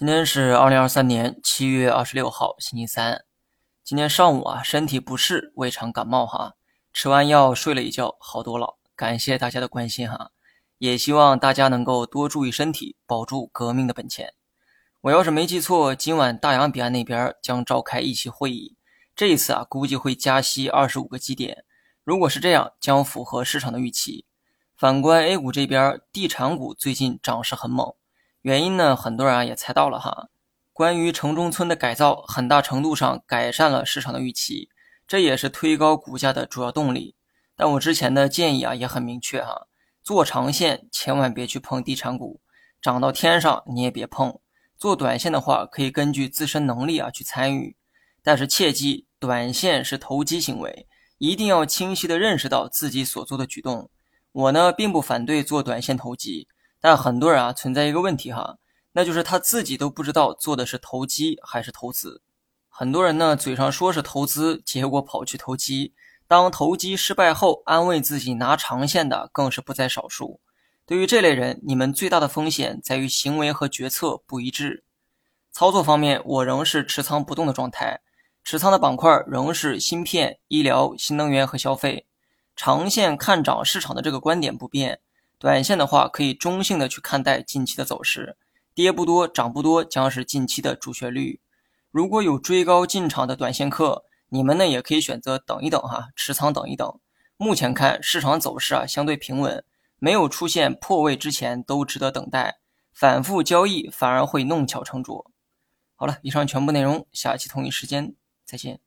今天是二零二三年七月二十六号，星期三。今天上午啊，身体不适，胃肠感冒哈，吃完药睡了一觉，好多了。感谢大家的关心哈，也希望大家能够多注意身体，保住革命的本钱。我要是没记错，今晚大洋彼岸那边将召开一期会议，这一次啊，估计会加息二十五个基点。如果是这样，将符合市场的预期。反观 A 股这边，地产股最近涨势很猛。原因呢，很多人啊也猜到了哈。关于城中村的改造，很大程度上改善了市场的预期，这也是推高股价的主要动力。但我之前的建议啊也很明确哈，做长线千万别去碰地产股，涨到天上你也别碰。做短线的话，可以根据自身能力啊去参与，但是切记，短线是投机行为，一定要清晰的认识到自己所做的举动。我呢并不反对做短线投机。但很多人啊存在一个问题哈，那就是他自己都不知道做的是投机还是投资。很多人呢嘴上说是投资，结果跑去投机。当投机失败后，安慰自己拿长线的更是不在少数。对于这类人，你们最大的风险在于行为和决策不一致。操作方面，我仍是持仓不动的状态，持仓的板块仍是芯片、医疗、新能源和消费。长线看涨市场的这个观点不变。短线的话，可以中性的去看待近期的走势，跌不多，涨不多，将是近期的主旋律。如果有追高进场的短线客，你们呢也可以选择等一等哈，持仓等一等。目前看市场走势啊相对平稳，没有出现破位之前都值得等待，反复交易反而会弄巧成拙。好了，以上全部内容，下期同一时间再见。